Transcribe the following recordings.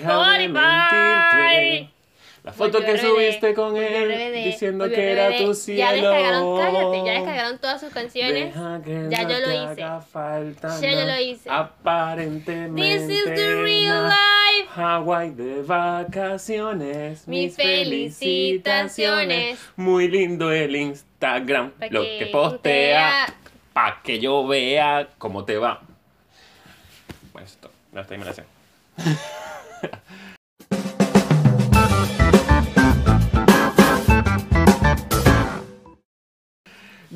Deja de mentirte. La foto que subiste con él diciendo que era tu Ya cielo. descargaron, cállate, ya descargaron todas sus canciones. Ya yo lo hice. Ya yo lo hice. Aparentemente. This is the real life. Hawaii de vacaciones. Mis felicitaciones. Muy lindo el Instagram. Lo que postea. Para que yo vea cómo te va. Bueno, esto. Ya la sé.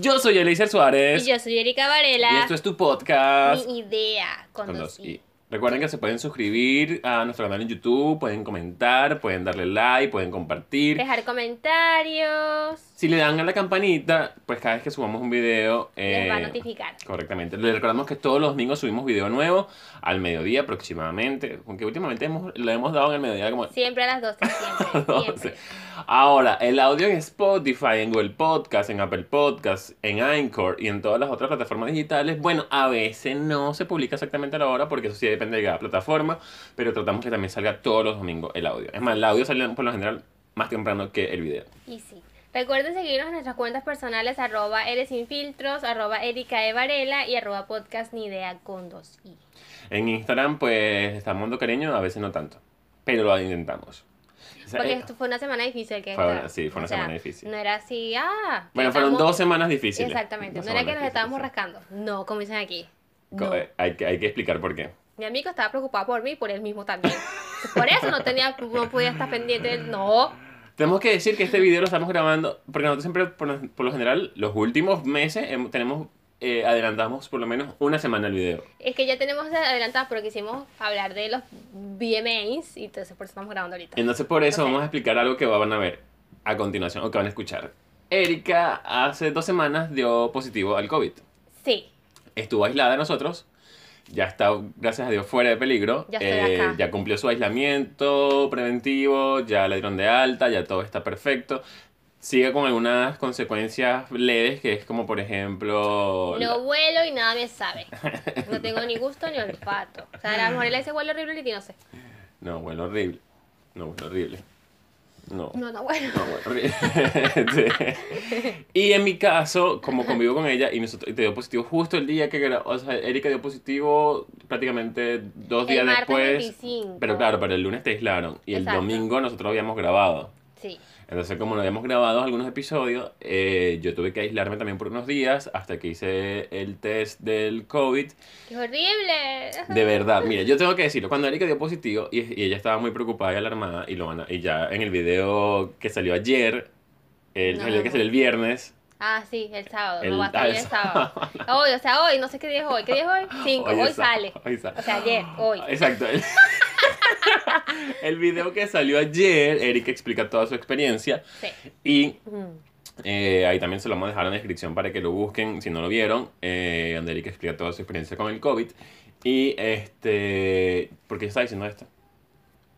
Yo soy Eliezer Suárez. Y yo soy Erika Varela. Y esto es tu podcast. Mi idea con, con dos dos i. i. Recuerden que se pueden suscribir a nuestro canal en YouTube, pueden comentar, pueden darle like, pueden compartir. Dejar comentarios. Si le dan a la campanita, pues cada vez que subamos un video... Les va a eh, notificar. Correctamente. Les recordamos que todos los domingos subimos video nuevo al mediodía aproximadamente. Aunque últimamente hemos, lo hemos dado en el mediodía como Siempre a las 12, siempre. 12. siempre. Ahora, el audio en Spotify, en Google Podcast, en Apple Podcast, en Anchor y en todas las otras plataformas digitales, bueno, a veces no se publica exactamente a la hora porque eso sí depende de cada plataforma, pero tratamos que también salga todos los domingos el audio. Es más, el audio sale por lo general más temprano que el video. Y sí. Recuerden seguirnos en nuestras cuentas personales arroba eres sin filtros, arroba Erika E. Varela y arroba podcast ni idea con dos i. En Instagram, pues, estamos dando cariño, a veces no tanto, pero lo intentamos. Sea, Porque eh, esto fue una semana difícil que Fue una- sí, fue una O sea, semana difícil. No era así, ah. bueno, fueron estamos- dos semanas difíciles. Exactamente. Dos No era que nos estábamos rascando. No, como dicen aquí. No. eh, Hay, que, hay que explicar por qué. Mi amigo estaba preocupado por mí y por él mismo también. Por eso no tenía, no podía estar pendiente del no. Tenemos que decir que este video lo estamos grabando, porque nosotros siempre, por, por lo general, los últimos meses hem- tenemos, eh, adelantamos por lo menos una semana el video. Es que ya tenemos adelantadas porque quisimos hablar de los VMAs y entonces por eso estamos grabando ahorita. Entonces por eso Ok. vamos a explicar algo que van a ver a continuación, o que van a escuchar. Erika hace dos semanas dio positivo al COVID. Sí, Estuvo aislada de nosotros, ya está, gracias a Dios, fuera de peligro. Ya estoy acá. Ya cumplió su aislamiento preventivo, ya la dieron de alta, ya todo está perfecto. Sigue con algunas consecuencias leves, que es como por ejemplo... no vuelo y nada me sabe. No tengo ni gusto ni olfato. O sea, a lo mejor él ese vuelo horrible y no sé. No, bueno, horrible. No, bueno, horrible. No. No, no vuelo. No, bueno, horrible. Sí. Y en mi caso, como convivo con ella y, nosotros, te dio positivo justo el día que o sea, Erika dio positivo prácticamente dos días El martes después. 25. Pero claro, pero el lunes te aislaron y el domingo nosotros habíamos grabado. Sí. Entonces, como no habíamos grabado algunos episodios, eh, yo tuve que aislarme también por unos días hasta que hice el test del COVID. ¡Qué horrible! De verdad, mira, yo tengo que decirlo, cuando Erika dio positivo y, y ella estaba muy preocupada y alarmada, y, lo van a- y ya en el video que salió ayer, el, No. el que salió el viernes, Ah, sí, el sábado. El- no va a salir el sábado. Hoy, o sea, hoy, no sé qué día es hoy. ¿Qué día es hoy? Cinco. Hoy, sa- sale. hoy sa- O sea, ayer, hoy. Exacto. El, video que salió ayer, Erika explica toda su experiencia Sí. y eh, ahí también se lo vamos a dejar en la descripción para que lo busquen si no lo vieron, eh, donde Erika explica toda su experiencia con el COVID. Y este, ¿por qué está diciendo esto?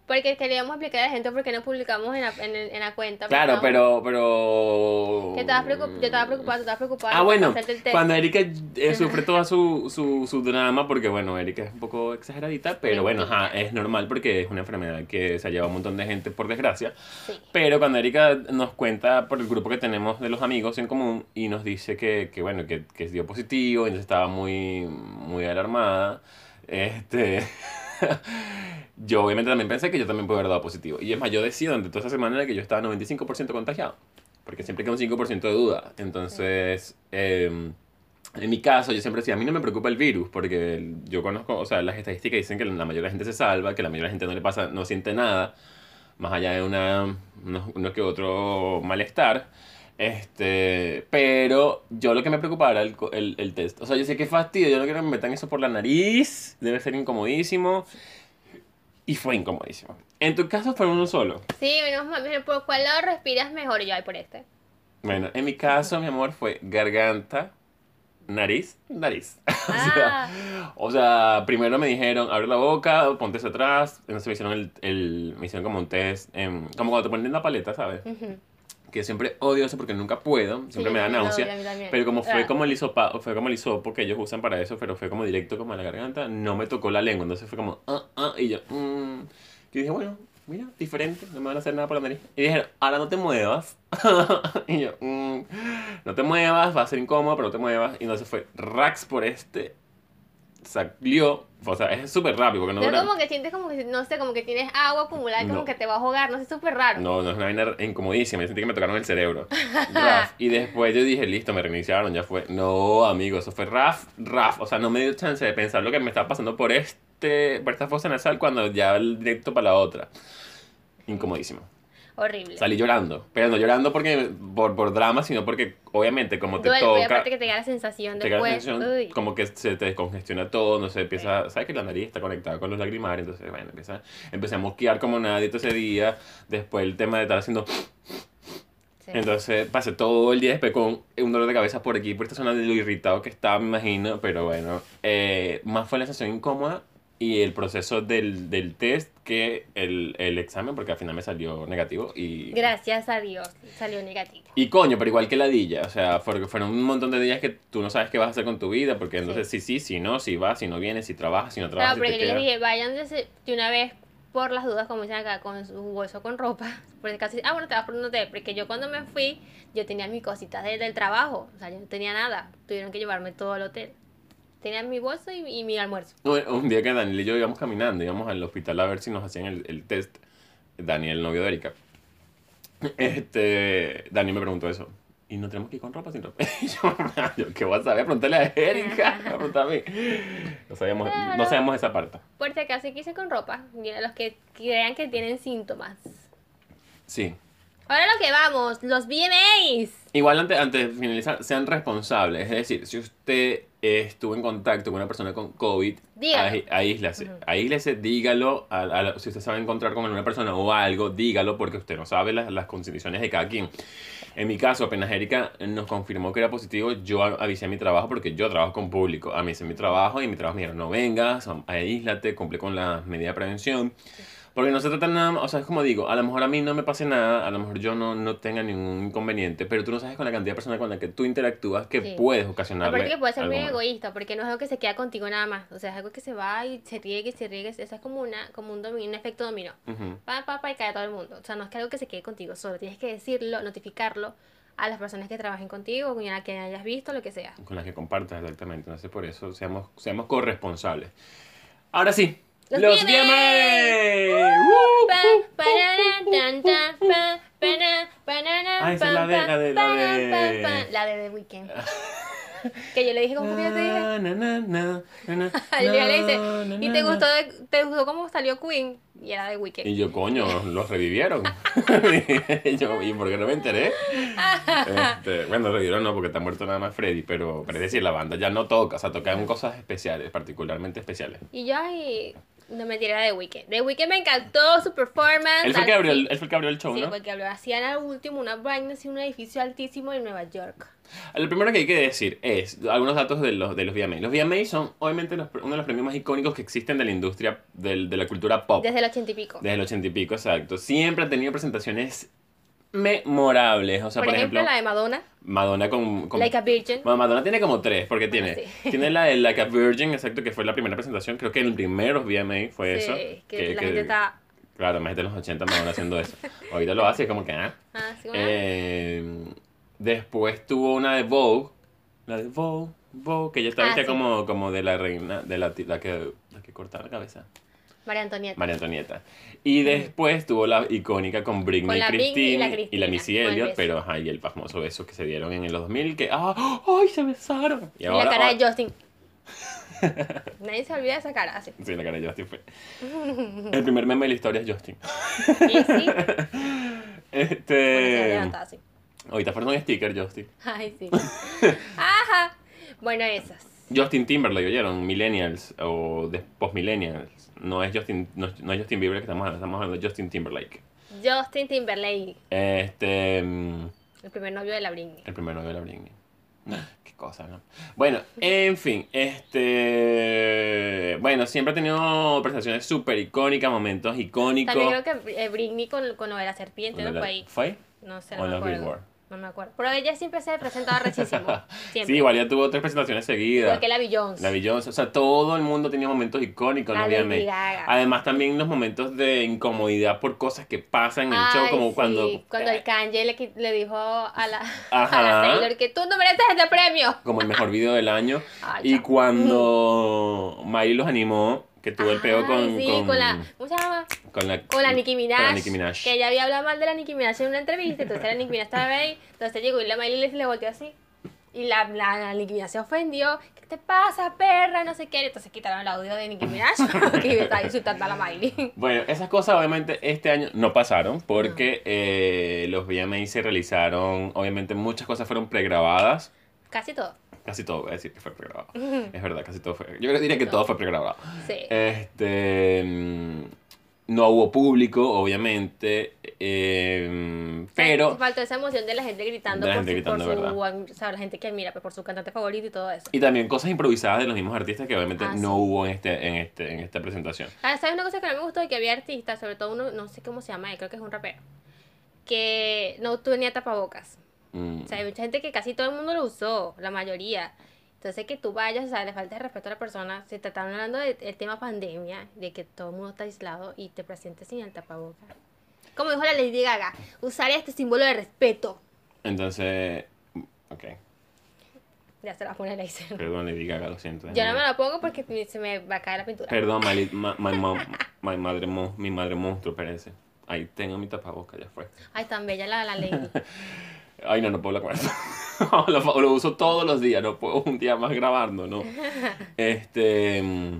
Porque queríamos explicar a la gente por qué no publicamos en la, en, en la cuenta. Claro, ¿no? pero, pero... Que estabas preocup- yo estaba preocupada, tú estabas preocupada. Ah, bueno, cuando Erika eh, sufre toda su, su, su drama, porque bueno, Erika es un poco exageradita, pero bueno, ajá, es normal porque es una enfermedad que se ha llevado a un montón de gente, por desgracia. Sí. Pero cuando Erika nos cuenta por el grupo que tenemos de los amigos en común y nos dice que, que bueno, que, que dio positivo, entonces estaba muy, muy alarmada, este... yo obviamente también pensé que yo también pude haber dado positivo. Y es más, yo decía durante toda esa semana que yo estaba 95% contagiado. Porque siempre queda un 5% de duda. Entonces, em, en mi caso, yo siempre decía, a mí no me preocupa el virus, porque yo conozco, o sea, las estadísticas dicen que la mayoría de la gente se salva, que la mayoría de la gente no le pasa, no siente nada, más allá de una, uno, uno que otro malestar. Este, pero yo lo que me preocupaba era el, el, el test. O sea, yo sé que fastidio, yo no quiero que me metan eso por la nariz, debe ser incomodísimo. Y fue incomodísimo. En tu caso fue uno solo. Sí, menos mal, ¿por cuál lado respiras mejor? Yo, ay, por este. Bueno, en mi caso, mi amor, fue garganta, nariz, nariz. o, Ah. sea, o sea, primero me dijeron, abre la boca, ponte hacia atrás. Entonces me hicieron, el, el- me hicieron como un test, em, como cuando te ponen la paleta, ¿sabes? Ujú. Que siempre odio eso porque nunca puedo, siempre Sí, me da náusea. odio. Pero como fue Ah. como el hisopa, fue como el hisopo que ellos usan para eso, pero fue como directo como a la garganta, no me tocó la lengua, entonces fue como, ah, ah, y yo, mm, Yo dije, bueno, mira, diferente, no me van a hacer nada por la nariz. Y dijeron, ahora no te muevas. y yo, "Mm, no te muevas, va a ser incómodo, pero no te muevas. Y entonces fue rax por este, salió, o sea, es súper rápido porque no No dura- como que sientes como que, no sé, como que tienes agua acumulada y como No. que te va a ahogar, no sé, súper raro. No, no es una vaina incomodísima. Yo sentí que me tocaron el cerebro. Raf. Y después yo dije, listo, me reiniciaron, ya fue. No, amigo, eso fue Raf, Raf. O sea, no me dio chance de pensar lo que me estaba pasando por este, por esta fosa nasal cuando ya el directo para la otra. Incomodísimo. Horrible. Salí llorando. Pero no llorando porque por, por drama, sino porque obviamente como te Duele, toca. aparte que te da la sensación Te la sensación como que se te descongestiona todo, no sé, empieza, sabes que la nariz está conectada con los lagrimales, entonces bueno, empieza, empecé a mosquear como nadie todo ese día, después el tema de estar haciendo, Sí. entonces pasé todo el día después con un dolor de cabeza por aquí, por esta zona de lo irritado que estaba, me imagino, pero bueno, eh, más fue la sensación incómoda y el proceso del, del test que el, el examen, porque al final me salió negativo y... Gracias a Dios salió negativo. Y coño, pero igual que la dilla, o sea, fueron un montón de días que tú no sabes qué vas a hacer con tu vida, porque entonces sí, sí, si no, si vas, si no vienes, si trabajas, si no trabajas, Claro, si porque yo les dije, vayan de, de una vez por las dudas, como dicen acá, con su bolso con ropa. Porque casi, ah, bueno, te vas por un hotel. Porque yo cuando me fui, yo tenía mis cositas de- del trabajo. O sea, yo no tenía nada. Tuvieron que llevarme todo al hotel. Tenía mi bolso y, y mi almuerzo. Un, un día que Daniel y yo íbamos caminando, íbamos al hospital a ver si nos hacían el, el test, Daniel, el novio de Erika. Este, Daniel me preguntó eso. ¿Y no tenemos que ir con ropa sin ropa? Y yo, yo ¿qué voy a saber? Pregúntale a Erika, me preguntó a mí. No sabíamos, no Claro. sabíamos esa parte. Por si acaso quise con ropa. Los que crean que tienen síntomas. Sí. Ahora lo que vamos, los VMAs. Igual antes, antes de finalizar, sean responsables. Es decir, si usted estuvo en contacto con una persona con COVID, Dígalo. ahí- aíslase. Ujú. Aíslese, dígalo. a- a si usted se va a encontrar con alguna persona o algo, dígalo porque usted no sabe las, las condiciones de cada quien. En mi caso, apenas Erika nos confirmó que era positivo, yo a- avisé a mi trabajo porque yo trabajo con público. Avisé mi trabajo y mi trabajo me dijeron, no vengas, aíslate, cumple con las medidas de prevención. Porque no se trata nada más, o sea, es como digo, a lo mejor a mí no me pase nada, a lo mejor yo no, no tenga ningún inconveniente, pero tú no sabes con la cantidad de personas con la que tú interactúas que Sí. puedes ocasionarle Aparte que puede ser muy egoísta, porque no es algo que se queda contigo nada más. O sea, es algo que se va y se riega y se riega. Eso es como, una, como un, dominio, un efecto dominó. Ujú. Pa, pa, pa, y cae a todo el mundo. O sea, no es que algo que se quede contigo solo. Tienes que decirlo, notificarlo a las personas que trabajen contigo, con a quien hayas visto, lo que sea. Con las que compartas, exactamente. Entonces, por eso seamos, seamos corresponsables. Ahora sí, ¡Los los. ¡Uh! Ah, esa es la de- la de- la de-. La de The Weeknd. que yo le dije, ¿cómo que yo te dije? Na, na, na, na, na, na, Al día le dice, ¿y te gustó, de- te gustó cómo salió Queen? Y era de Weeknd. Y yo, coño, los revivieron. y yo, ¿y por qué no me enteré? Este, bueno, revivieron no, porque está muerto nada más Freddy, pero, pero es decir, la banda ya no toca, o sea, tocan cosas especiales, particularmente especiales. Y yo, ay, no me tiré de Weeknd. De Weeknd me encantó su performance. Él fue el que abrió el, él fue el, que abrió el show, Sí, ¿no? porque habló, hacían al último una vaina así, un edificio altísimo en Nueva York. Lo primero que hay que decir es algunos datos de los, de los VMA. Los VMA son, obviamente, los- uno de los premios más icónicos que existen de la industria del- de la cultura pop. Desde el ochenta y pico. Desde el ochenta y pico, exacto. Siempre han tenido presentaciones memorables. O sea, por, por, ejemplo, ejemplo, la de Madonna, Madonna con... con Like a Virgin. Ma- Madonna tiene como tres, porque tiene, sí. tiene la de Like a Virgin, exacto, que fue la primera presentación. Creo que el primero VMA fue Sí, eso. que, la gente está... Claro, más de los 80 Madonna haciendo eso. Ahorita lo hace y es como que, ah. Ah, sí, bueno. Eh, después tuvo una de Vogue, la de Vogue, Vogue, que ella estaba Ah, como, como de la reina, de la, la que, la que cortaba la cabeza, María Antonieta. María Antonieta. Y después tuvo la icónica con Britney, Con y la Christine y la Missy Elliott, pero ajá, y el famoso beso que se dieron en el 2000, que ¡ah! ¡ay! se besaron! Y Y ahora, la cara ah, de Justin. Nadie se olvida de esa cara, así. Sí, la cara de Justin fue. El primer meme de la historia es Justin. Y sí, bueno, Este. levanta así. Ahorita fueron un sticker, Justin. Ay, sí. Ajá. Bueno, esas. Justin Timberlake, ¿oyeron? Millennials o post-millennials. No es Justin, no, no es Justin Bieber que estamos hablando, estamos hablando de Justin Timberlake. Justin Timberlake, Este. el primer novio de la Britney. El primer novio de la Britney. Qué cosa, ¿no? Bueno, en fin, este. Bueno, siempre ha tenido presentaciones súper icónicas, momentos icónicos. También creo que eh, Britney con, con lo de la serpiente, ¿Dónde ¿no? Fue ahí. ¿Fue? No sé, ¿O no me acuerdo. Billboard? No me acuerdo. Pero ella siempre se presentaba rechísimo. Siempre. Sí, igual ya tuvo tres presentaciones seguidas. Igual que la Beyoncé. La Beyoncé, o sea, todo el mundo tenía momentos icónicos, La. Además, también los momentos de incomodidad por cosas que pasan en el show, como sí, cuando. Cuando el Kanye le, le dijo a la, Ajá. a la Taylor que tú no mereces este premio. Como el mejor video del año. Ay, y cuando Miley los animó, que tuvo el peo con. Sí, con, la. ¿Cómo se llama? con la. Con la Nicki Minaj. Con la Nicki Minaj. Que ella había hablado mal de la Nicki Minaj en una entrevista. Entonces la Nicki Minaj estaba ahí. Entonces llegó y la Miley le, le volteó así. Y la, la, la Nicki Minaj se ofendió. ¿Qué te pasa, perra? No sé qué. Entonces quitaron el audio de Nicki Minaj. Porque estaba insultando a la Miley. Bueno, esas cosas obviamente este año no pasaron porque eh, los VMA se realizaron, obviamente muchas cosas fueron pregrabadas. Casi todo. Casi todo, voy a decir que fue pregrabado. Es verdad, casi todo fue. Yo creo que diría que todo fue pregrabado. Sí. Este. mm, No hubo público, obviamente. eh, pero. Faltó esa emoción de la gente gritando, De la por, su, por gritando, su, o sea, la gente que admira, pues, por su cantante favorito y todo eso. Y también cosas improvisadas de los mismos artistas que obviamente Ah, no sí. hubo en, este, en, este, en esta presentación. Ah, ¿sabes una cosa que no me gustó? Y que había artistas, sobre todo uno, no sé cómo se llama, él, creo que es un rapero, que no tenía tapabocas. Mm. O sea, hay mucha gente que casi todo el mundo lo usó, la mayoría. Entonces que tú vayas, o sea, le falta de respeto a la persona. Se te está hablando del tema pandemia, de que todo el mundo está aislado y te presentes sin el tapabocas. Como dijo la Lady Gaga, usar este símbolo de respeto. Entonces. Ok. Ya se la pone Laser. Perdón, Lady Gaga, lo siento. Yo no me la pongo porque se me va a caer la pintura. Perdón, ma- ma- ma- ma- madre mo- mi madre monstruo, parece. Ahí tengo mi tapaboca, ya fue. Ay, tan bella la, la Lady. Ay, no, no puedo hablar con eso. lo, lo uso todos los días, no puedo un día más grabando, ¿no? Este. mm,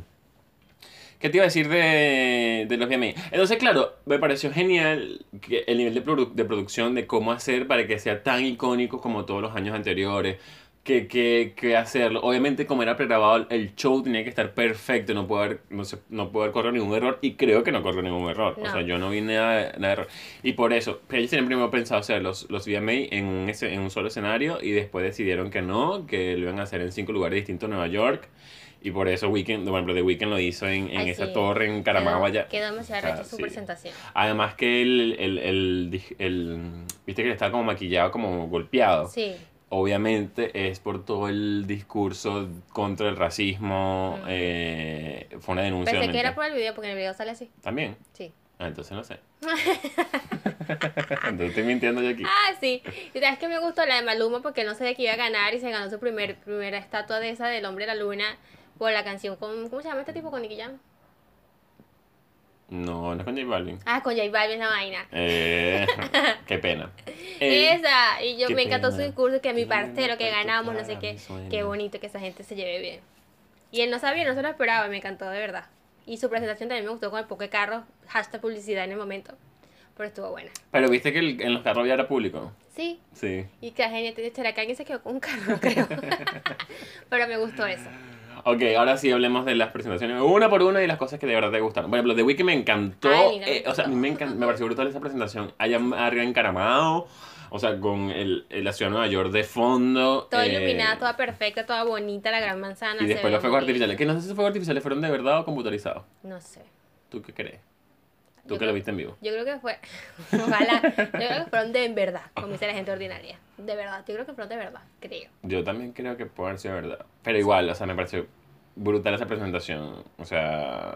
¿Qué te iba a decir de, de los VMA? Entonces, claro, me pareció genial que el nivel de, produ- de producción, de cómo hacer para que sea tan icónico como todos los años anteriores. Que, que, que hacerlo. Obviamente, como era pregrabado, el show tenía que estar perfecto, no puede haber, no se, no puede haber corrido ningún error. Y creo que no corrió ningún error. O No. sea, yo no vi nada, nada de error. Y por eso, ellos tenían primero pensado hacer los, los VMA en un, en un solo escenario y después decidieron que no, que lo iban a hacer en cinco lugares distintos en Nueva York. Y por eso Weekend, por ejemplo, The Weeknd lo hizo en, en Ay, esa sí. torre en Caramagua. Quedó, quedó demasiado O sea, recha su sí. presentación. Además que el, el, el, el- viste que estaba como maquillado, como golpeado. Sí. Obviamente es por todo el discurso contra el racismo. Mm. eh, fue una denuncia. Pensé que era por el video, porque en el video sale así. También. Sí. Ah, entonces no sé. entonces estoy mintiendo yo aquí. Ah, sí. Y sabes que me gustó la de Maluma porque no sabía que iba a ganar y se ganó su primer, primera estatua de esa del hombre de la luna por la canción con. ¿Cómo se llama este tipo con Nicky Jam? No, no es con J Balvin. Ah, con J Balvin la vaina. Eh, qué pena. Eh, Esa, y yo me encantó su discurso, que mi Qué pena, parcero, que tanto ganamos, no sé qué. Qué bonito que esa gente se lleve bien. Y él no sabía, no se lo esperaba, me encantó de verdad. Y su presentación también me gustó con el poco de carros, hashtag publicidad en el momento. Pero estuvo buena. Pero viste que el- en los carros ya era público. Sí, Sí. y que la gente, ¿será que alguien se quedó con un carro? Creo. Pero me gustó eso. Ok, ahora sí hablemos de las presentaciones una por una y las cosas que de verdad te gustaron. Por ejemplo, The Weeknd me encantó. Ay, eh, o sea, a mí me, encan- me pareció brutal esa presentación. Allá arriba encaramado. O sea, con el, el- la ciudad de Nueva York de fondo. Toda eh, iluminada, toda perfecta, toda bonita, la gran manzana. Y después los fuegos artificiales. Que no sé si los fuegos artificiales fueron de verdad o computarizados. No sé. ¿Tú qué crees? Tú que lo viste en vivo. Yo creo que fue. Ojalá. Yo creo que fueron de en verdad, como dice la gente ordinaria. De verdad. Yo creo que fueron de verdad, creo. Yo también creo que puede haber sido verdad. Pero igual, o sea, me pareció brutal esa presentación. O sea.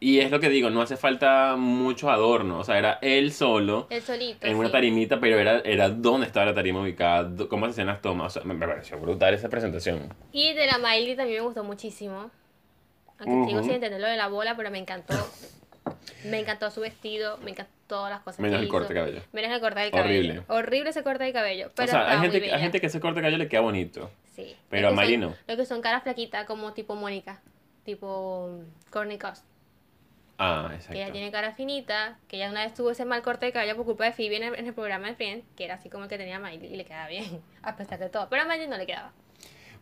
Y es lo que digo, no hace falta mucho adorno. O sea, era él solo. El solito. En una sí. tarimita, pero era, era dónde estaba la tarima ubicada, cómo se hacían las tomas. O sea, me, pareció brutal esa presentación. Y de la Miley también me gustó muchísimo. Aunque sigo Ujú. sin entender lo de la bola, pero me encantó. Me encantó su vestido, me encantó todas las cosas Menos que el corte de cabello. Menos el corte del cabello. Horrible. Horrible ese corte de cabello. Pero o sea, hay gente, hay gente que ese corte de cabello le queda bonito. Sí. pero a Miley no. Lo que son caras flaquitas, como tipo Mónica. Tipo Courtney Cost. Ah, Que ella exacto. tiene cara finita. Que ella una vez tuvo ese mal corte de cabello por culpa de Phoebe en el, en el programa de Friends. Que era así como el que tenía Miley. Y le quedaba bien. A pesar de todo. Pero a Miley no le quedaba.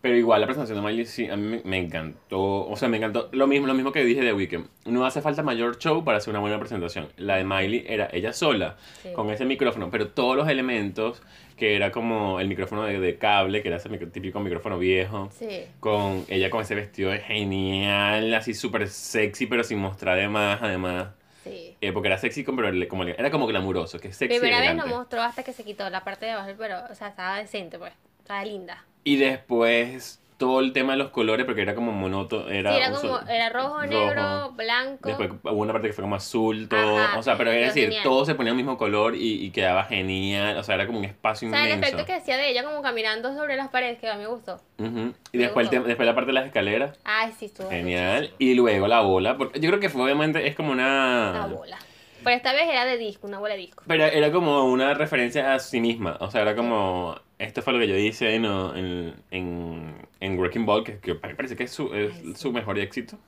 Pero igual la presentación de Miley sí, a mí me, encantó. O sea, me encantó. Lo mismo, lo mismo que dije de Weekend. No hace falta mayor show para hacer una buena presentación. La de Miley era ella sola, Sí. con ese micrófono, pero todos los elementos, que era como el micrófono de, de cable, que era ese micro- típico micrófono viejo. Sí. Con ella con ese vestido genial, así súper sexy, pero sin mostrar de más, además. Sí. eh, porque era sexy, pero como, era como glamuroso, que sexy Primera vez lo mostró hasta que se quitó la parte de abajo, pero, o sea, estaba decente, pues. Estaba linda. Y después todo el tema de los colores, porque era como monótono, era, sí, era un como, sol- era rojo, rojo. negro, blanco. Después hubo una parte que fue como azul, todo. Ajá, o sea, pero es decir, genial. todo se ponía el mismo color y, y quedaba genial. O sea, era como un espacio o sea, el efecto que hacía de ella como caminando sobre las paredes, que a mí me gustó. Y Me después, el gustó. tema- después la parte de las escaleras. Ay, sí, estuvo Genial. muchísimo. Y luego la bola. Porque yo creo que fue obviamente es como una. Una bola. Pero esta vez era de disco, una bola de disco. Pero era como una referencia a sí misma. O sea, era como. Esto fue lo que yo hice en, en, en, en Wrecking Ball, que, que me parece que es su, es Ay, sí. su mejor éxito.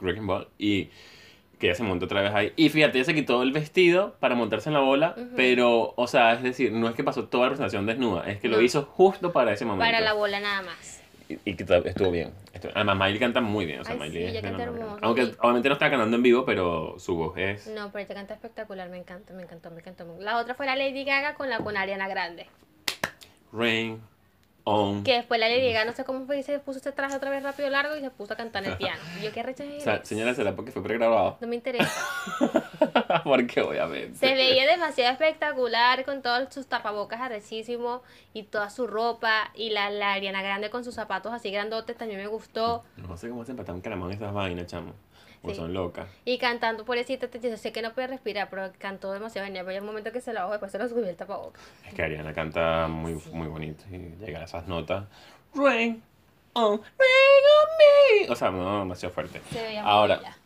Wrecking Ball. Y que ella se montó otra vez ahí. Y fíjate, ella se quitó el vestido para montarse en la bola. Ujú. Pero, o sea, es decir, no es que pasó toda la presentación desnuda. Es que lo No. hizo justo para ese momento. Para la bola nada más. Y, que estuvo bien. Estuvo- Además, Miley canta muy bien. O sea, Ay, Miley sí, es ella canta hermoso, Aunque obviamente no está cantando en vivo, pero su voz es. No, pero ella canta espectacular, me encanta, me encantó, me encantó. La otra fue la Lady Gaga con la con Ariana Grande. Rain on. Que después la Lady Gaga, no sé cómo fue, y se puso este traje otra vez rápido largo y se puso a cantar en el piano. Y yo, ¿qué recha O sea, señora, será porque fue pregrabado. No me interesa. porque obviamente. Se veía demasiado espectacular con todos sus tapabocas arrechísimos y toda su ropa. Y la, la Ariana Grande con sus zapatos así grandotes también me gustó. No sé cómo se empatan caramón esas vainas, chamo. Sí. son locas. Y cantando, pobrecita, te yo sé que no puede respirar, pero cantó demasiado genial. Pero hay un momento que se lo bajó, después se lo subió el tapabocas. Es que Ariana canta muy, muy bonito y llega a esas notas. Rain on, rain on me. O sea, no, demasiado fuerte. Se veía muy Ahora, bella.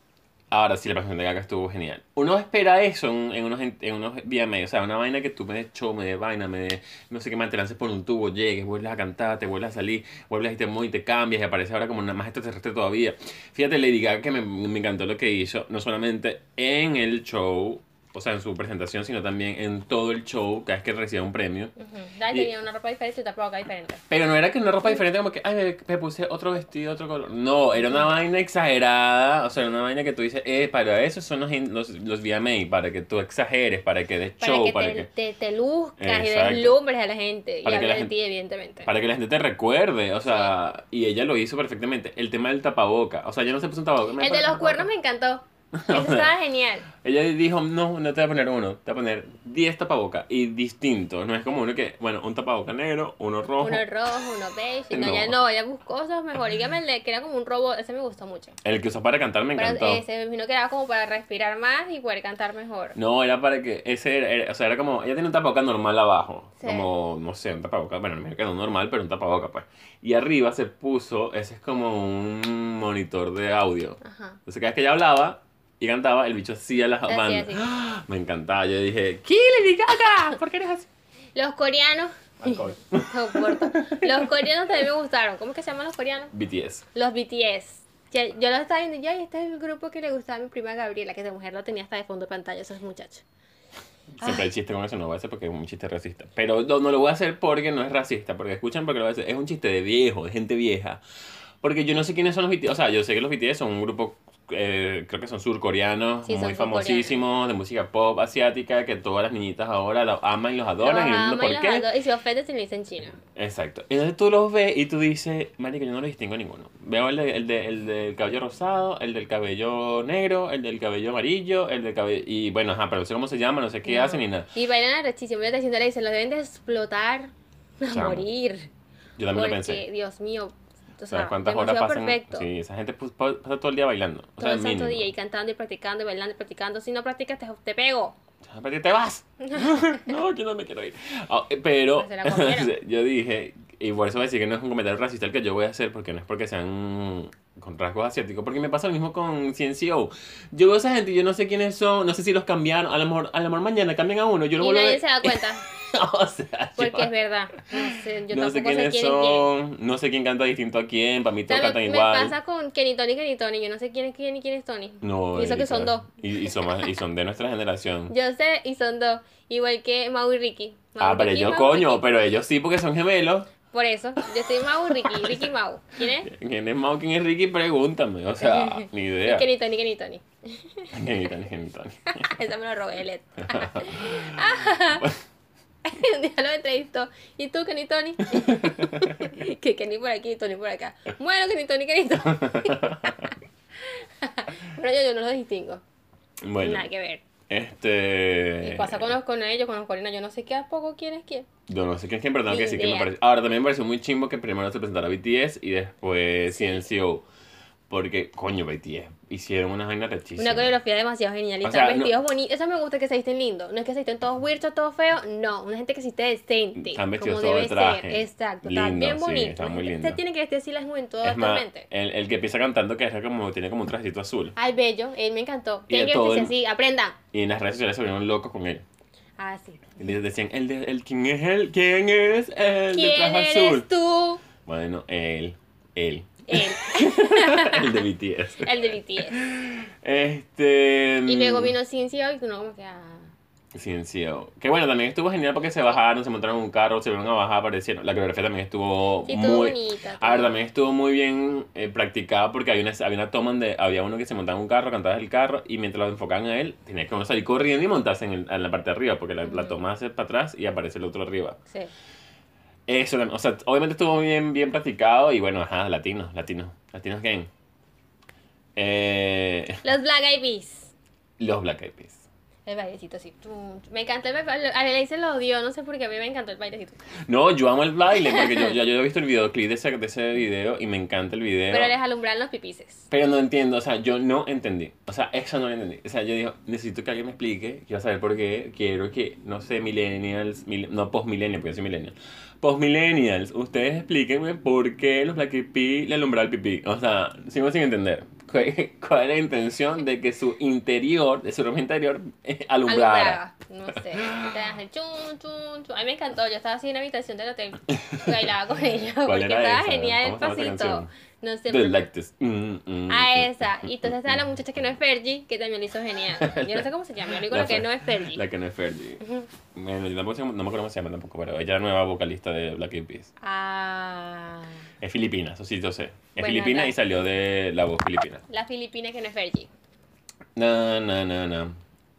Ahora sí, la presentación de Gaga estuvo genial. Uno espera eso en, unos, en unos VMA, o sea, una vaina que tú me des show, me des vaina, me des, no sé qué más, te lances por un tubo, llegues, vuelves a cantar, te vuelves a salir, vuelves y te mueves y te cambias y aparece ahora como una más extraterrestre todavía. Fíjate, Lady Gaga que me, me encantó lo que hizo, no solamente en el show, o sea, en su presentación, sino también en todo el show, cada vez que recibía un premio. Y- tenía una ropa diferente y un tapabocas diferente. Pero no era que una ropa diferente, como que, ay, me, me puse otro vestido, otro color. No, era una vaina exagerada. O sea, era una vaina que tú dices, eh, para eso son los, los, los VMA, para que tú exageres, para que des Para show, que, para te, que, te, te luzcas y deslumbres a la gente. Para y que la de gente- ti, evidentemente. para que la gente te recuerde. O sea, y ella lo hizo perfectamente. El tema del tapaboca. O sea, ella no se puso un tapaboca. El de los cuernos me encantó. Eso estaba genial. Ella dijo, no, no te voy a poner uno, te voy a poner 10 tapabocas y distintos. No es como uno que, bueno, un tapaboca negro, uno rojo. Uno rojo, uno beige. No, No. ya no, ella buscó cosas mejor. Dígame el de que era como un robot, ese me gustó mucho. El que usó para cantar me Pero encantó. ese me imagino que era como para respirar más y poder cantar mejor. No, era para que ese era, era- o sea, era como, ella tiene un tapaboca normal abajo, Sí. como, no sé, un tapaboca, bueno, me quedó normal, pero un tapaboca, pues. Y arriba se puso, ese es como un monitor de audio. Ajá. Entonces cada vez que ella hablaba y cantaba, el bicho hacía las bandas. ¡Ah! Me encantaba, yo dije, ¿qué Lady Gaga? ¿Por qué eres así? Los coreanos. Alcohol. Los coreanos también me gustaron. ¿Cómo es que se llaman los coreanos? BTS. Los BTS. Que Yo los estaba viendo y yo, "Ay, este es el grupo que le gustaba a mi prima Gabriela, que de mujer lo tenía hasta de fondo de pantalla, esos muchachos. Siempre hay chiste con eso, no lo voy a hacer porque es un chiste racista. Pero no, no lo voy a hacer porque no es racista, porque escuchan porque lo voy a hacer. Es un chiste de viejo, de gente vieja. Porque yo no sé quiénes son los BTS. O sea, yo sé que los BTS son un grupo, eh, creo que son surcoreanos, Sí, son muy surcoreanos. famosísimos, de música pop asiática, que todas las niñitas ahora los aman y los adoran. y Los no y por los qué. y se le dicen chino. Exacto. Entonces tú los ves y tú dices, marica, yo no los distingo a ninguno. Veo el, de- el, de- el del cabello rosado, el del cabello negro, el del cabello amarillo, el del cabello... Y bueno, ajá, pero no sé cómo se llama, no sé qué No. hacen ni nada. Y bailan arrechísimo. Yo te diciendo, le dicen, los deben de explotar a morir. Yo también lo pensé. Dios mío, o ¿Sabes sea, cuántas horas pasan? perfecto. Sí, esa gente pues, pa- pasa todo el día bailando. O Todo sea, el santo día y cantando y practicando y bailando y practicando. Si no practicas, te, te pego. Pero te vas. no, yo no me quiero ir. Ah, eh, pero yo dije, y por eso voy a decir que no es un comentario racista el que yo voy a hacer, porque no es porque sean con rasgos asiáticos, porque me pasa lo mismo con CNCO. Yo veo a esa gente y yo no sé quiénes son, no sé si los cambiaron, a lo mejor, a lo mejor mañana cambian a uno, yo lo Y a nadie ver. se da cuenta. o sea, Porque yo es verdad. No sé, yo no sé quiénes quién es quién. son, no sé quién canta distinto a quién, para mí todos me, cantan me igual. pasa con Kenny Tony, Kenny Tony. Yo no sé quién es quién y quién es Tony. No, Y eso que son dos. Y, y son más- y son de nuestra generación. Yo sé y son dos. Igual que Mau y Ricky. Mau Ah, pero Ricky ellos Mau coño, Ricky. pero ellos sí porque son gemelos. Por eso, yo estoy Mau Ricky. Ricky Mau. ¿Quién es? ¿Quién es Mau? ¿Quién es Ricky? Pregúntame. O sea, ni idea. Kenny Tony, Kenny Tony. Kenny Tony, Kenny Tony. Esa me lo robé, Led. Un día lo entrevistó. ¿Y tú, Kenny Tony? que Kenny por aquí, Tony por acá. Bueno, Kenny Tony, Kenny Tony. Pero yo, yo no lo distingo. Bueno, Nada que ver. Este... Y pasa con, los, con ellos, con los coreanos. Yo no sé qué a poco quién es quién. Yo no sé quién es quién, pero tengo que decir que me parece... Ahora, también me pareció muy chimbo que primero se presentara BTS y después CNCO. Porque, coño, BTS hicieron unas vainas rechísimas. Una coreografía demasiado genial. Y O están sea, no- vestidos bonitos. Eso me gusta que se visten lindos. No es que se visten todos weirdos, todos feos. No, una gente que se esté decente. Están vestidos como todo de debe traje. ser. Exacto. Lindo, bien sí, muy La gente lindo. Se tiene que vestir así la juventud Es más, actualmente. el, el que empieza cantando que es como, tiene como un trajecito azul. Ay, bello. Él me encantó. Y de Tienen que vestirse así. Aprendan. Y en las redes sociales se volvieron locos con él. Ah, sí. Y les decían, el de, el, ¿quién es él? ¿Quién es el de ¿Quién traje eres azul? tú? Bueno, él, él, Él. el de BTS. el de BTS. Este... Y luego vino Cincio y uno como que... Ah, Ciencio. Que bueno, también estuvo genial porque se bajaron, se montaron en un carro, se vieron a bajar, aparecieron. La coreografía también estuvo sí, muy... bonita. A ver, también estuvo muy bien eh, practicada porque había una, había una toma donde había uno que se montaba en un carro, cantaba el carro y mientras lo enfocaban a él, tenía que uno salir corriendo y montarse en, el- en la parte de arriba porque la, la Ujú. toma hace para atrás y aparece el otro arriba. Sí. Eso, o sea, obviamente estuvo bien, bien practicado y bueno, ajá, latinos, latinos, latinos game. Eh, Los Black Eyed Peas. los Black Eyed Peas. El bailecito así. Me encantó el baile. A Ley se lo odió, no sé por qué. A mí me encantó el bailecito. No, yo amo el baile porque yo, ya yo he visto el videoclip de ese, de ese video y me encanta el video. Pero les alumbran los pipices. Pero no entiendo, o sea, yo no entendí. O sea, eso no lo entendí. O sea, yo digo, necesito que alguien me explique, quiero saber por qué, quiero que, no sé, millennials, mil- no post-millennials, porque yo soy millennial. Post-millennials, ustedes explíquenme por qué los Black Eyed Peas le alumbran el pipí. O sea, sigo sin entender. ¿Cuál es la intención de que su interior, de su ropa interior, eh, alumbrara? Alumbraba. No sé. Te hace chun, chun, chun. A mí me encantó. Yo estaba así en la habitación del hotel. Bailaba con ellos. Porque era estaba esa? genial el ¿Cómo se llama esa pasito. No sé. The like this. Mm, mm, A mm, esa. mm, Y entonces mm, estaba la mm. muchacha que no es Fergie, que también lo hizo genial. Yo no sé cómo se llama. Yo digo La lo que no es Fergie. La que no es Fergie. Bueno, yo tampoco no me acuerdo cómo se llama tampoco, pero ella es la nueva vocalista de Black Eyed Peas. Ah. Es filipina, eso sí yo sé. Es Bueno, filipina la- y salió de la voz filipina. La filipina que no es Fergie. No, no, no, no.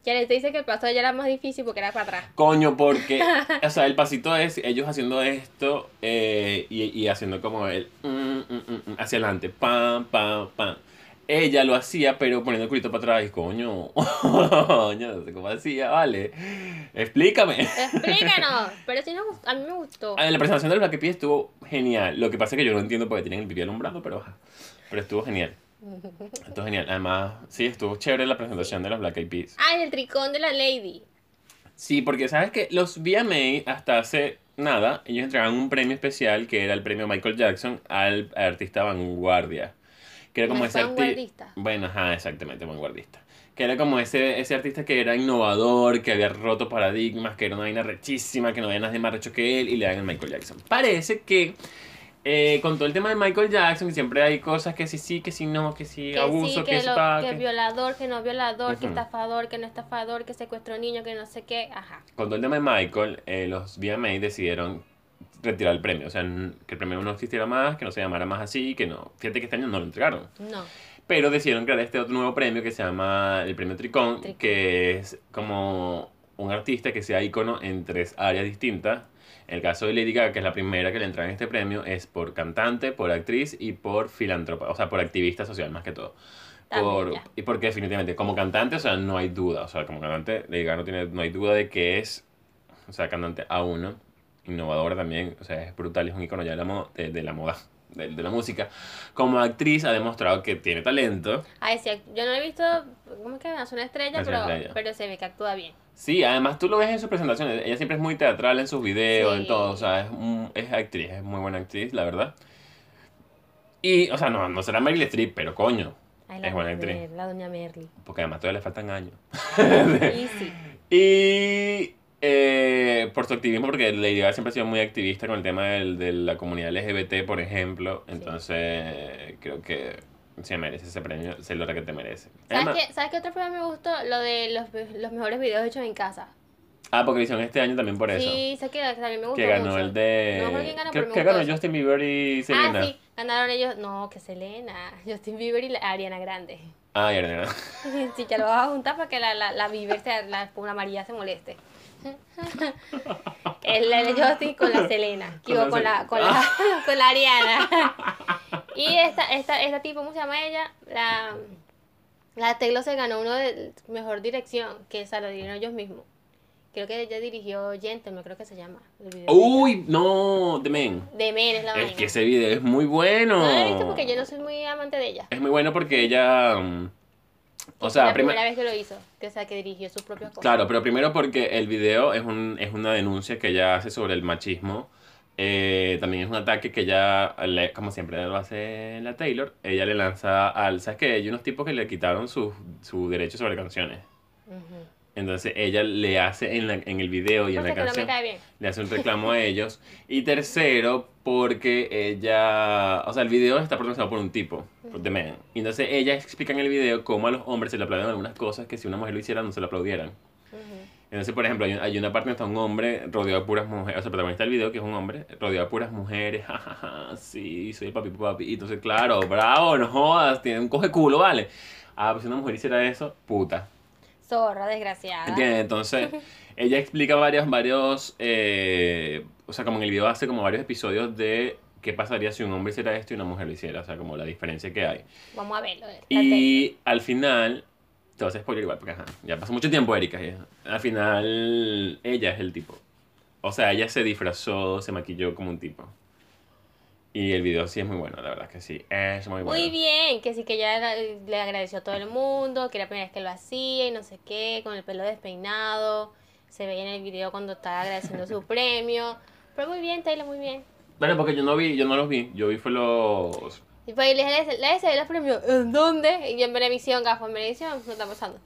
Ya les dice que el paso ella era más difícil porque era para atrás. Coño, porque, o sea, el pasito es ellos haciendo esto eh, y, y haciendo como el mm, mm, mm, mm, hacia adelante, pam, pam, pam. Ella lo hacía, pero poniendo el culito para atrás. Y coño, coño, no sé cómo hacía, vale. Explícame. Explícanos. Pero nos gustó. A mí me gustó. La presentación del Black Eyed estuvo genial. Lo que pasa es que yo no entiendo por qué tienen el pipí alumbrado, pero, pero estuvo genial. Estuvo genial. Además, sí, estuvo chévere la presentación de los Black Eyed Peas. Ah, el tricón de la Lady. Sí, porque sabes que los VMA hasta hace nada, ellos entregaban un premio especial que era el premio Michael Jackson al artista vanguardia. Que era como ese artista. Vanguardista. Bueno, ajá, exactamente, vanguardista. Que era como ese, ese artista que era innovador, que había roto paradigmas, que era una vaina rechísima, que no había nadie más recho que él, y le dan el Michael Jackson. Parece que eh, con todo el tema de Michael Jackson, que siempre hay cosas que sí, sí, que sí, no, que sí, Que abuso, sí, que, que, lo- que que- violador, que no violador, que estafador, que no estafador, que secuestró niño, que no sé qué. Ajá. Con todo el tema de Michael, eh, los VMA decidieron retirar el premio. O sea, que el premio no existiera más, que no se llamara más así, que no. Fíjate que este año no lo entregaron. No. Pero decidieron crear este otro nuevo premio que se llama el premio Tricón, Tricón. que es como un artista que sea ícono en tres áreas distintas. El caso de Lady Gaga, que es la primera que le entregan este premio, es por cantante, por actriz y por filántropa, o sea, por activista social más que todo. Por, y porque definitivamente, como cantante, o sea, no hay duda, o sea, como cantante, Lady Gaga no, tiene, no hay duda de que es, o sea, cantante A1, innovadora también, o sea, es brutal, es un icono ya de la, mo- de, de la moda, de, de la música. Como actriz ha demostrado que tiene talento, Ay, sí, yo no he visto, ¿cómo es que es una estrella? Es una Pero, estrella. pero se ve que actúa bien. Sí, además tú lo ves en sus presentaciones. Ella siempre es muy teatral en sus videos, Sí. en todo. O sea, es, un- es actriz, es muy buena actriz, la verdad. Y, o sea, no, no será Meryl Streep, pero coño. Ay, Es buena actriz. La doña Merly. Porque además todavía le faltan años. Y sí. Y eh, por su activismo, porque Lady Gaga siempre ha sido muy activista con el tema del- de la comunidad LGBT, por ejemplo. Entonces, creo que se merece ese premio, se lo que te merece. ¿Sabes Además- qué, ¿Sabes qué otro premio me gustó? Lo de los, los mejores videos hechos en casa. Ah, porque hicieron este año también por eso. Sí, sé que también me gustó que ganó mucho. el de. No quién ganó, creo pero que ganó eso. Justin Bieber y Selena. Ah, sí, ganaron ellos. No, que Selena. Justin Bieber y la Ariana Grande. Ah, ya, ya, ya. Sí, ya lo vas a juntar para que la, la, la Bieber, se, la, la María se moleste. El, el Justin con la Selena. Con Digo, la con la, Sel- con la, con la Ariana. Y esta, esta, esta tipo, ¿cómo se llama ella? La, La Taylor se ganó uno de mejor dirección, que esa lo dieron ellos mismos. Creo que ella dirigió Gentleman, creo que se llama. Uy, no, The Men. De Men es la Es que ese video es muy bueno. No la he visto porque yo no soy muy amante de ella. Es muy bueno porque ella. O sea, la primera vez que lo hizo, que, o sea, que dirigió sus propias cosas. Claro, pero primero porque el video es, un, es una denuncia que ella hace sobre el machismo. Eh, también es un ataque que ella, le- como siempre lo hace la Taylor, ella le lanza al... ¿Sabes qué? Hay unos tipos que le quitaron su, su derecho sobre canciones. Ujú. Entonces ella le hace en, la- en el video y en la que no me canción, cae bien. le hace un reclamo a ellos. Y tercero, porque ella, o sea, el video está protagonizado por un tipo, por The Man. Y entonces ella explica en el video cómo a los hombres se le aplauden algunas cosas que si una mujer lo hiciera no se le aplaudieran. Entonces, por ejemplo, hay, hay una parte donde está un hombre rodeado de puras mujeres, o sea, protagonista del video, que es un hombre, rodeado de puras mujeres, jajaja, sí, soy el papi papi. Y entonces, claro, bravo, no jodas, tiene un coge culo, vale. Ah, pues si una mujer hiciera eso, puta. Zorra, desgraciada. ¿Entiendes? Entonces, ella explica varios, varios, eh, o sea, como en el video hace como varios episodios de qué pasaría si un hombre hiciera esto y una mujer lo hiciera, o sea, como la diferencia que hay. Vamos a verlo. la Y al final, te vas a spoiler igual, porque ajá, ya pasó mucho tiempo, Erika. y al final, ella es el tipo. O sea, ella se disfrazó, se maquilló como un tipo. Y el video sí es muy bueno, la verdad que sí. Es muy bueno. Muy bien, que sí que ella le- agradeció a todo el mundo, que era la primera vez que lo hacía y no sé qué, con el pelo despeinado. Se veía en el video cuando estaba agradeciendo su premio. Pero muy bien, Taylor, muy bien. Bueno, porque yo no vi, yo no los vi. Yo vi fue los. Y pues le dije, le dije los premios, ¿en dónde? Y en Benevisión, gafo, en Benevisión, no está pasando.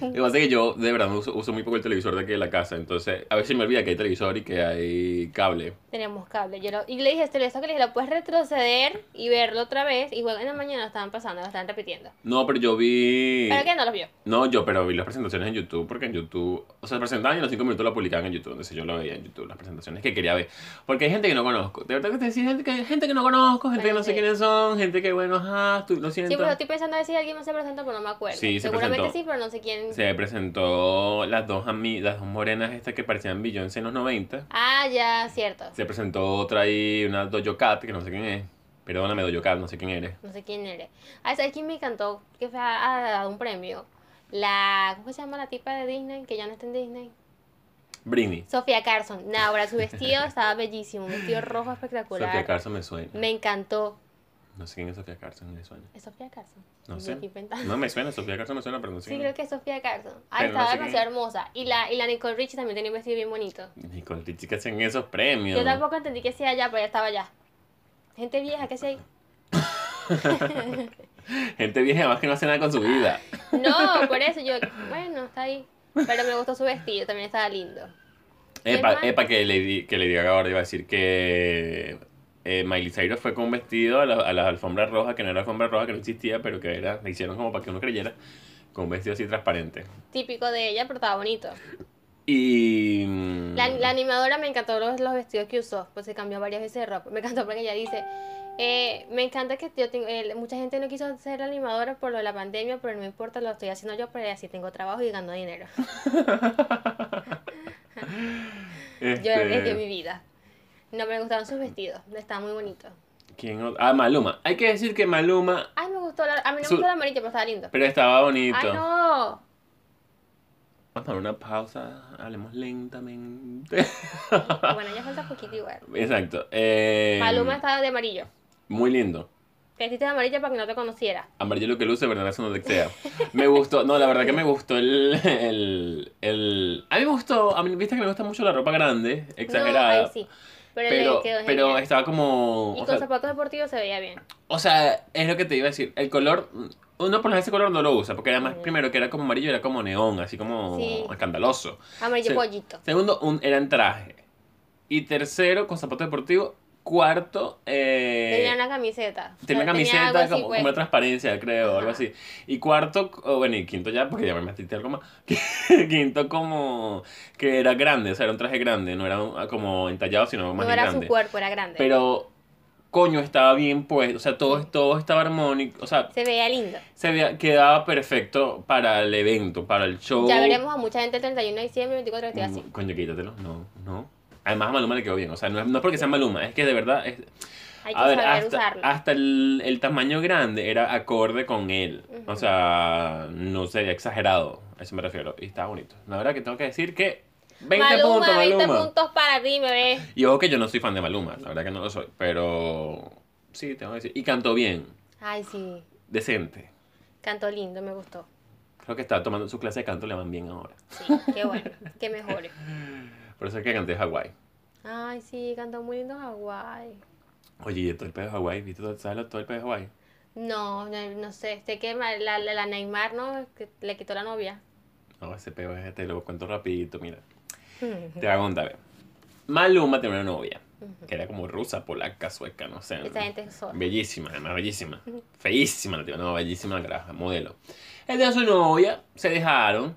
Lo que pasa es que yo de verdad uso, uso muy poco el televisor de aquí de la casa. Entonces, a veces me olvida que hay televisor y que hay cable. Teníamos cable. Yo lo- y le dije, este, esto que le dije, lo puedes retroceder y verlo otra vez. Y luego en la mañana lo estaban pasando, lo estaban repitiendo. No, pero yo vi. Pero que no los vio. No, yo, pero vi las presentaciones en YouTube, porque en YouTube, o sea, presentaban y en los 5 minutos lo publicaban en YouTube, entonces yo lo veía en YouTube, las presentaciones que quería ver. Porque hay gente que no conozco, de verdad que te decía, gente que, gente que no conozco, gente que no sé sí. quiénes son, gente que, bueno, ajá, tú, lo siento. Sí, pero estoy pensando a ver si alguien más se presentó, pero no me acuerdo. Sí, se Seguramente presentó. sí, pero no sé quién. Se presentó las dos, las dos morenas estas que parecían Beyoncé en los 90. Ah, ya, cierto. Se presentó otra ahí, una Dojo Cat, que no sé quién es. Perdóname, Dojo Cat, no sé quién eres. No sé quién eres. Ah, ¿sabes quién me encantó? Que fue a, a un premio. La. ¿Cómo se llama la tipa de Disney? Que ya no está en Disney. Britney. Sofía Carson. Nah, ahora su vestido estaba bellísimo. Un vestido rojo espectacular. Sofía Carson me suena. Me encantó. No sé quién es Sofía Carson, me suena. ¿Es Sofía Carson? No sé. No me suena, Sofía Carson me suena, pero no sé Sí, creo que es Sofía Carson. Ay, Pero no estaba sé quién demasiado hermosa. Y la, y la Nicole Richie también tenía un vestido bien bonito. Nicole Richie que hacen esos premios. Yo tampoco entendí que sea allá, pero ya estaba allá. Gente vieja, ¿qué sé ahí? Gente vieja además que no hace nada con su vida. No, por eso yo, bueno, está ahí. Pero me gustó su vestido, también estaba lindo. Epa, epa que Lady, que Lady Gaga ahora iba a decir que eh, Miley Cyrus fue con un vestido a la, a la alfombra roja, que no era alfombra roja, que no existía, pero que era, le hicieron como para que uno creyera, con un vestido así transparente. Típico de ella, pero estaba bonito. Y... mm, La, la animadora me encantó los, los vestidos que usó, pues se cambió varias veces de ropa. Me encantó porque ella dice, eh, me encanta que yo tengo, eh, mucha gente no quiso ser animadora por lo de la pandemia, pero no importa, lo estoy haciendo yo, pero así tengo trabajo y gano dinero. Yo este, arriesgué mi vida. No, me gustaron sus vestidos, estaban muy bonitos. ¿quién? Ah, Maluma. Hay que decir que Maluma, Ay, me gustó, la, a mí no me Su- gustó la amarilla, pero estaba lindo. pero estaba bonito. Ay, no. Vamos a poner una pausa, hablemos lentamente. Bueno, ya falta poquito igual. Exacto. eh, Maluma estaba de amarillo. Muy lindo. Te vestiste de amarillo para que no te conociera. Amarillo que luce, verdad, eso no te sea. Me gustó, no, la verdad que me gustó el, el, el... A mí me gustó, a mí, viste que me gusta mucho la ropa grande, exagerada. No, ay, sí. Pero, Pero, quedó pero estaba como... Y O con sea, zapatos deportivos se veía bien. o sea, es lo que te iba a decir. El color, uno por ese color no lo usa, porque además, primero que era como amarillo, era como neón, así como Sí. escandaloso. Amarillo Se- pollito. Segundo, un, era en traje. Y tercero, con zapatos deportivos. Cuarto, eh, Tenía una camiseta. Tenía una algo camiseta así, como, pues. como una transparencia, creo, algo Ajá. así. Y cuarto, o bueno, y quinto ya, porque ya me metiste algo más. quinto como que era grande, o sea, era un traje grande, no era un- como entallado, sino más No era grande. su cuerpo, era grande. Pero, coño, estaba bien puesto, o sea, todo, todo estaba armónico, o sea, Se veía lindo. se veía, quedaba perfecto para el evento, para el show. Ya veremos a mucha gente el 31 de diciembre, 24 de Mm, así. Coño, quítatelo, no, no. Además a Maluma le quedó bien, o sea, no es, no es porque sea Maluma, es que de verdad es... Hay que A ver, saber hasta, usarlo. hasta el, el tamaño grande era acorde con él. O sea, no sería exagerado. A eso me refiero. Y está bonito. La verdad que tengo que decir que 20 Maluma, puntos, 20 Maluma. puntos para ti, bebé. Y ojo que yo no soy fan de Maluma. La verdad que no lo soy. Pero sí, tengo que decir. Y cantó bien. Ay, sí. Decente. Cantó lindo, me gustó. Creo que está tomando su clase de canto, le van bien ahora. Sí, qué bueno, que mejore. Por eso es que canté Hawái. Ay, sí, cantó muy lindo Hawái. Oye, ¿y todo el pedo de Hawái? ¿Viste todo, ¿sabes todo el pedo de Hawái? No, no, no sé, sé que ma- la, la, la Neymar, ¿no? Que le quitó la novia. No, ese pedo es, te lo cuento rapidito, mira. Te voy a contar. Maluma tenía una novia, que era como rusa, polaca, sueca, no sé. Esa gente es zorra. Bellísima, además, bellísima. Feísima la tía, no, bellísima la modelo. Él tenía su novia, se dejaron.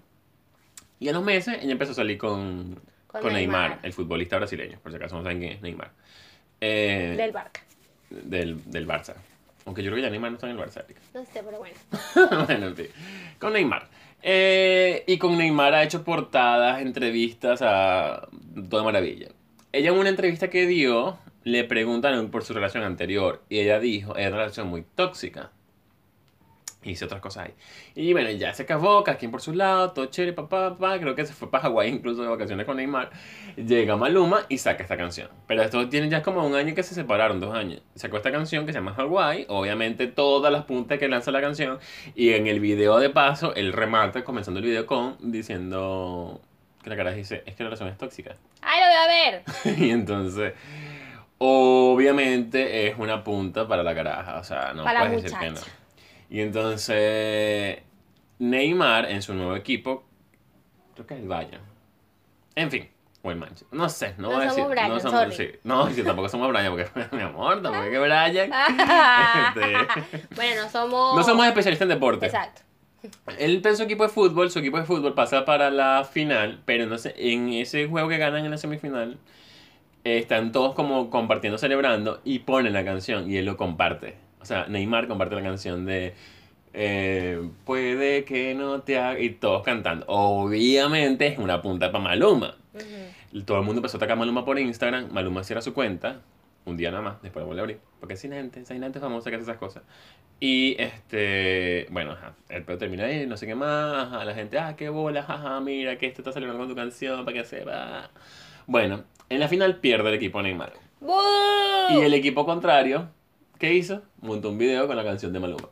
Y a los meses ella empezó a salir con, Con con, Neymar, Neymar. el futbolista brasileño, por si acaso no saben quién es Neymar. Eh, Del Barca. del, del Barça. Aunque yo creo que ya Neymar no está en el Barça, Erika. No sé, pero bueno. bueno, en fin. Con Neymar. Eh, y con Neymar ha hecho portadas, entrevistas a toda maravilla. Ella en una entrevista que dio le preguntaron por su relación anterior y ella dijo, era una relación muy tóxica. Hice otras cosas ahí. Y bueno, ya se acabó, cada quien por su lado, todo chévere, papá, papá. Creo que se fue para Hawái incluso de vacaciones con Neymar. Llega Maluma y saca esta canción. Pero esto tiene ya como un año que se separaron, dos años. Sacó esta canción que se llama Hawái. Obviamente todas las puntas que lanza la canción. Y en el video de paso, él remata, comenzando el video con, diciendo que la cara dice, es que la relación es tóxica. ¡Ay, lo voy a ver! y entonces, obviamente es una punta para la caraja. O sea, no Para puedes decir que no. Y entonces, Neymar en su nuevo equipo, creo que es el Bayern. En fin, o el Manchester. No sé, no, No voy a decir. Brian, no somos, sorry. sí. No, sí, tampoco somos Brian, porque mi amor, tampoco es que Brian. Este, bueno, no somos. no somos especialistas en deporte. Exacto. Él en su equipo de fútbol, su equipo de fútbol pasa para la final, pero no sé, en ese juego que ganan en la semifinal, están todos como compartiendo, celebrando y ponen la canción y él lo comparte. O sea, Neymar comparte la canción de eh, Puede que no te haga... y todos cantando. Obviamente es una punta para Maluma. Todo el mundo empezó a atacar a Maluma por Instagram. Maluma cierra su cuenta. Un día nada más. Después la vuelve a abrir. Porque es gente, esa gente famosa que hace esas cosas. Y este, bueno, ajá, el pedo termina ahí, no sé qué más. Ajá, la gente, ah, qué bola, jaja, mira que esto está saliendo con tu canción para que sepa. Bueno, en la final pierde el equipo Neymar. Y el equipo contrario, ¿qué hizo? Montó un video con la canción de Maluma.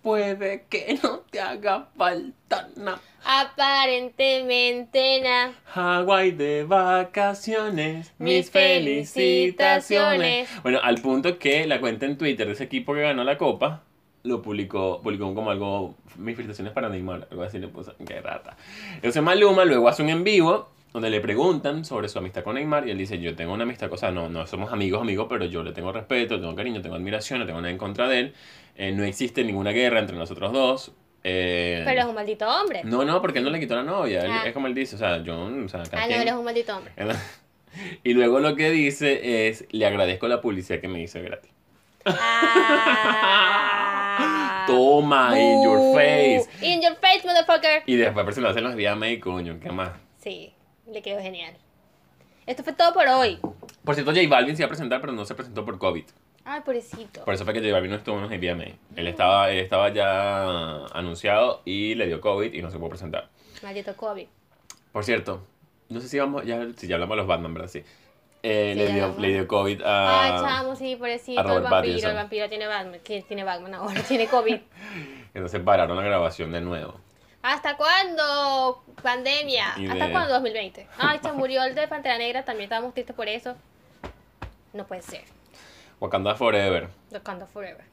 Puede que no te haga falta nada. Aparentemente nada. Hawái de vacaciones, mis Mis felicitaciones. felicitaciones. Bueno, al punto que la cuenta en Twitter de ese equipo que ganó la copa lo publicó, publicó como algo, mis felicitaciones para Neymar, algo así le puso, qué rata. Entonces Maluma luego hace un en vivo donde le preguntan sobre su amistad con Neymar y él dice, yo tengo una amistad, o sea, no, no somos amigos, amigos, pero yo le tengo respeto, le tengo cariño, tengo admiración, no tengo nada en contra de él, Eh, no existe ninguna guerra entre nosotros dos. Eh, Pero es un maldito hombre. no, no, porque él no le quitó la novia. él- Ah. es como él dice, o sea, yo, o sea, Ah, no, quien- eres un maldito hombre. Y luego lo que dice es, le agradezco la publicidad que me hizo gratis. Ah. Toma, in your face. In your face, motherfucker. Y después se lo hacen los VMA, coño, ¿qué más? Sí, le quedó genial. Esto fue todo por hoy. Por cierto, J Balvin se iba a presentar, pero no se presentó por COVID. Ay, pobrecito. Por eso fue que J Balvin no estuvo en los VMA. Él estaba, él estaba ya anunciado y le dio COVID y no se pudo presentar. Maldito COVID. Por cierto, no sé si vamos, ya, si ya hablamos de los Batman, ¿verdad? Sí. Eh, Sí, le, dio, le dio COVID a... Ay, chamo, sí, pobrecito. El vampiro, Pattinson. el vampiro tiene Batman. que Tiene Batman ahora, tiene COVID. Entonces pararon la grabación de nuevo. ¿Hasta cuándo? Pandemia. ¿Hasta cuándo? 2020. Ay, se murió el de Pantera Negra. También estábamos tristes por eso. No puede ser. Wakanda Forever. Wakanda Forever.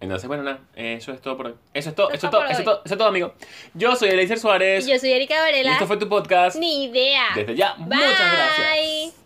Entonces, bueno, nada, eso es todo por hoy. Eso es todo, Eso eso es todo, eso es todo, eso es todo, amigo. Yo soy Eliezer Suárez. Y yo soy Erika y Varela. esto fue tu podcast. Ni idea. Desde ya, muchas gracias. Bye.